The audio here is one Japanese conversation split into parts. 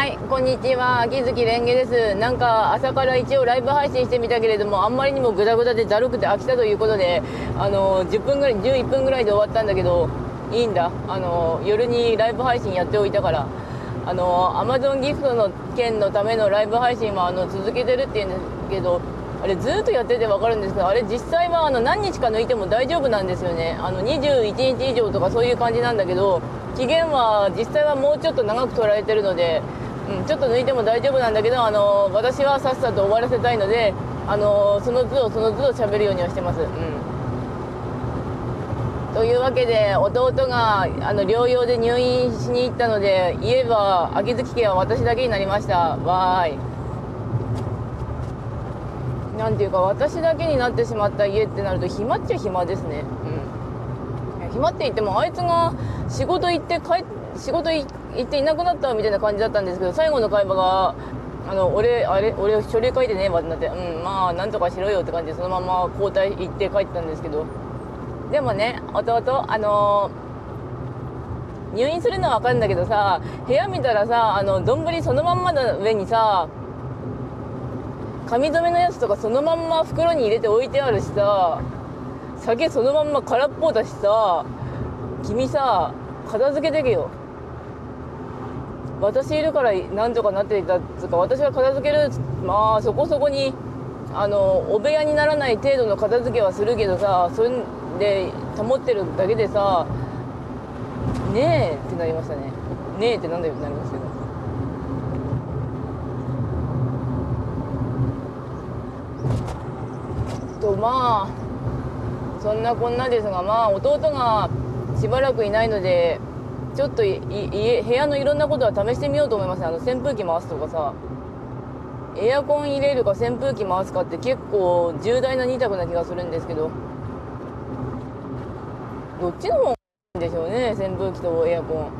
はい、こんにちは。秋月蓮華です。なんか朝から一応ライブ配信してみたけれども、あんまりにもグダグダでだるくて飽きたということで、あの10分ぐらい、11分ぐらいで終わったんだけど、いいんだ。あの夜にライブ配信やっておいたから、あの Amazon ギフトの件のためのライブ配信はあの続けてるって言うんですけど、あれずっとやってて分かるんですけど、あれ実際はあの何日か抜いても大丈夫なんですよね。あの21日以上とかそういう感じなんだけど、期限は実際はもうちょっと長く取られてるので、うん、ちょっと抜いても大丈夫なんだけど、あの私はさっさと終わらせたいので、あのその都度その都度喋るようにはしてます。うん。というわけで弟があの療養で入院しに行ったので言えば秋月家は私だけになりました。わーい。なんていうか私だけになってしまった家ってなると暇っちゃ暇ですね。うん。暇って言ってもあいつが仕事行って帰仕事行行っていなくなったみたいな感じだったんですけど最後の会話があの俺あれ俺書類書いてねえわってなってうんまあなんとかしろよって感じでそのまま交代行って帰ったんですけど。でもね弟あのー入院するのは分かるんだけどさ部屋見たらさあの丼そのまんまの上にさ紙留めのやつとかそのまんま袋に入れて置いてあるしさ酒そのまんま空っぽだしさ君さ片付けてけよ。私いるからなんとかなっていたっつうか私が片付けるまあそこそこにあのお部屋にならない程度の片付けはするけどさそれで保ってるだけでさねえってなりましたね。ねえってなんだよってなりますけど。とまあそんなこんなですがまあ弟がしばらくいないのでちょっといい部屋のいろんなことは試してみようと思いますね。あの扇風機回すとかさ。エアコン入れるか扇風機回すかって結構重大な2択な気がするんですけど。どっちの方がいいんでしょうね扇風機とエアコン。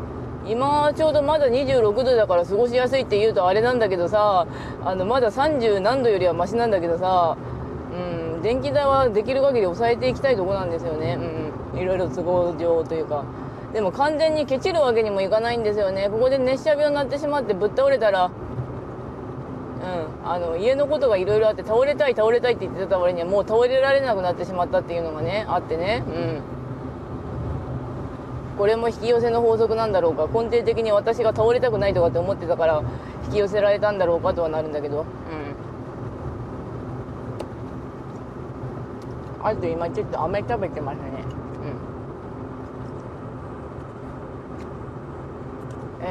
今ちょうどまだ26度だから過ごしやすいって言うとあれなんだけどさ。あのまだ30何度よりはマシなんだけどさ。うん電気代はできる限り抑えていきたいとこなんですよね。うん。いろいろ都合上というか。でも完全にケチるわけにもいかないんですよね。ここで熱射病になってしまってぶっ倒れたらうん、あの家のことがいろいろあって倒れたい倒れたいって言ってた割にはもう倒れられなくなってしまったっていうのがねあってね。うん。これも引き寄せの法則なんだろうか。根底的に私が倒れたくないとかって思ってたから引き寄せられたんだろうかとはなるんだけど。うん。あと今ちょっと飴食べてますね。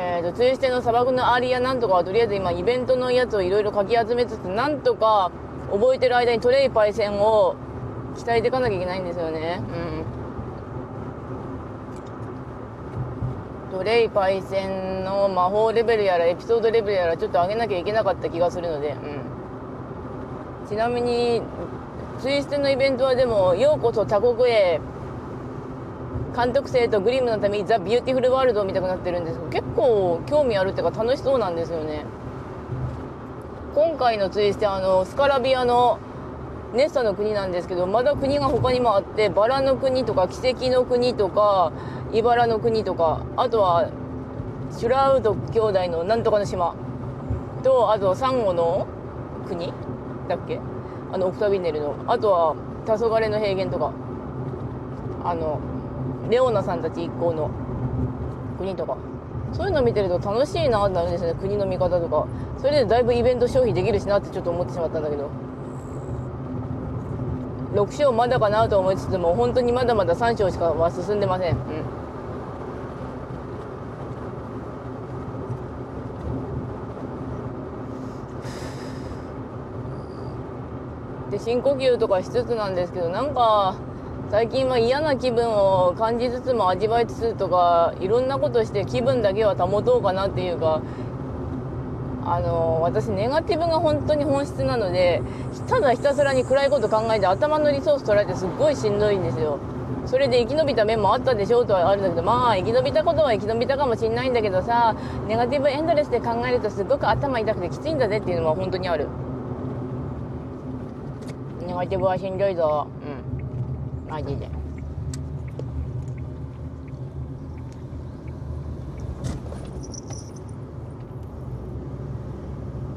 えーと、ツイステの砂漠のアーリアなんとかはとりあえず今イベントのやつをいろいろかき集めつつなんとか覚えてる間にトレイパイセンを鍛えていかなきゃいけないんですよね。うん。トレイパイセンの魔法レベルやらエピソードレベルやらちょっと上げなきゃいけなかった気がするので、うん、ちなみにツイステのイベントはでもようこそ他国へ監督生とグリムのためにザ・ビューティフル・ワールドを見たくなってるんです。けど結構興味あるっていうか楽しそうなんですよね。今回のツイステあのスカラビアの熱砂の国なんですけどまだ国が他にもあってバラの国とか奇跡の国とか茨の国とかあとはシュラウド兄弟のなんとかの島。とあとサンゴの国？だっけ？あのオクタビネルの。あとは黄昏の平原とか。あのレオナさんたち一行の国とか。そういうの見てると楽しいなってなるんですよね。国の見方とか。それでだいぶイベント消費できるしなってちょっと思ってしまったんだけど。6章まだかなと思いつつも本当にまだまだ3章しかは進んでません。うん。で深呼吸とかしつつなんですけどなんか最近は嫌な気分を感じつつも味わいつつとかいろんなことして気分だけは保とうかなっていうかあの私ネガティブが本当に本質なのでただひたすらに暗いこと考えて頭のリソース取られてすっごいしんどいんですよ。それで生き延びた面もあったでしょうとはあるんだけどまあ生き延びたことは生き延びたかもしれないんだけどさネガティブエンドレスで考えるとすごく頭痛くてきついんだぜっていうのは本当にある。ネガティブはしんどいぞ。マジで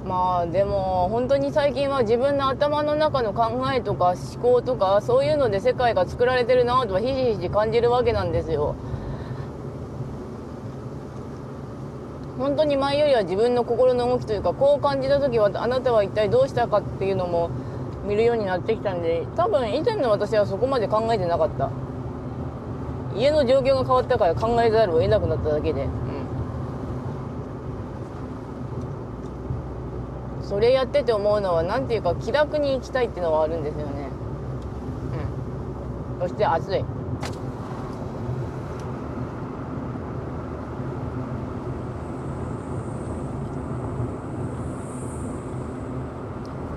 まあでも本当に最近は自分の頭の中の考えとか思考とかそういうので世界が作られてるなとはひしひし感じるわけなんですよ。本当に前よりは自分の心の動きというかこう感じた時はあなたは一体どうしたかっていうのも見るようになってきたんで多分以前の私はそこまで考えてなかった。家の状況が変わったから考えざるを得なくなっただけで。うん。それやってて思うのは何ていうか気楽に行きたいっていうのはあるんですよね。うん。そして暑い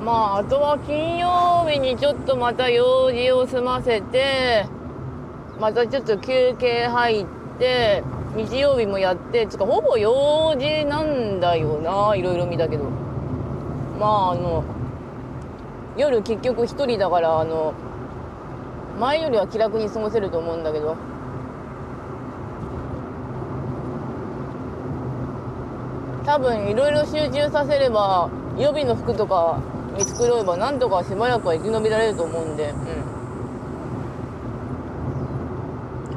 まああとは金曜日にちょっとまた用事を済ませてまたちょっと休憩入って日曜日もやってつかほぼ用事なんだよないろいろ見たけど。まああの夜結局一人だからあの前よりは気楽に過ごせると思うんだけど。多分いろいろ集中させれば予備の服とか見繕えばなんとかしばらくは生き延びられると思うんで、う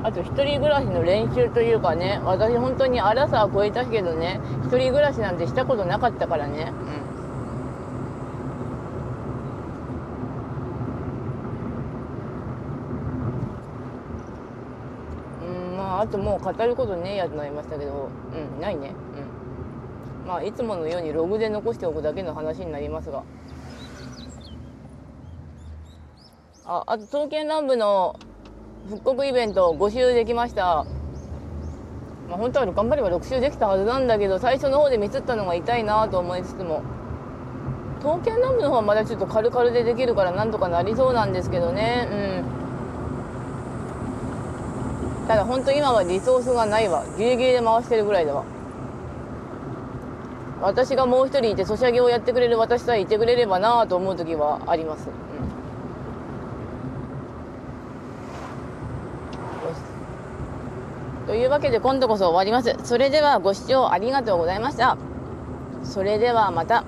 ん、あと一人暮らしの練習というかね私本当に荒さは超えたけどね一人暮らしなんてしたことなかったからね、うん、うんまああともう語ることねえやとなりましたけど。うんないね。うん。まあいつものようにログで残しておくだけの話になりますが。ああと刀剣乱舞の復刻イベント5周できました。まあ本当は頑張れば6周できたはずなんだけど最初の方でミスったのが痛いなと思いつつも。刀剣乱舞の方はまだちょっと軽々でできるからなんとかなりそうなんですけどね。うん。ただ本当今はリソースがないわ。ギリギリで回してるぐらいだわ。私がもう一人いてソシャゲをやってくれる私さえいてくれればなと思う時はあります、うん。というわけで今度こそ終わります。それではご視聴ありがとうございました。それではまた。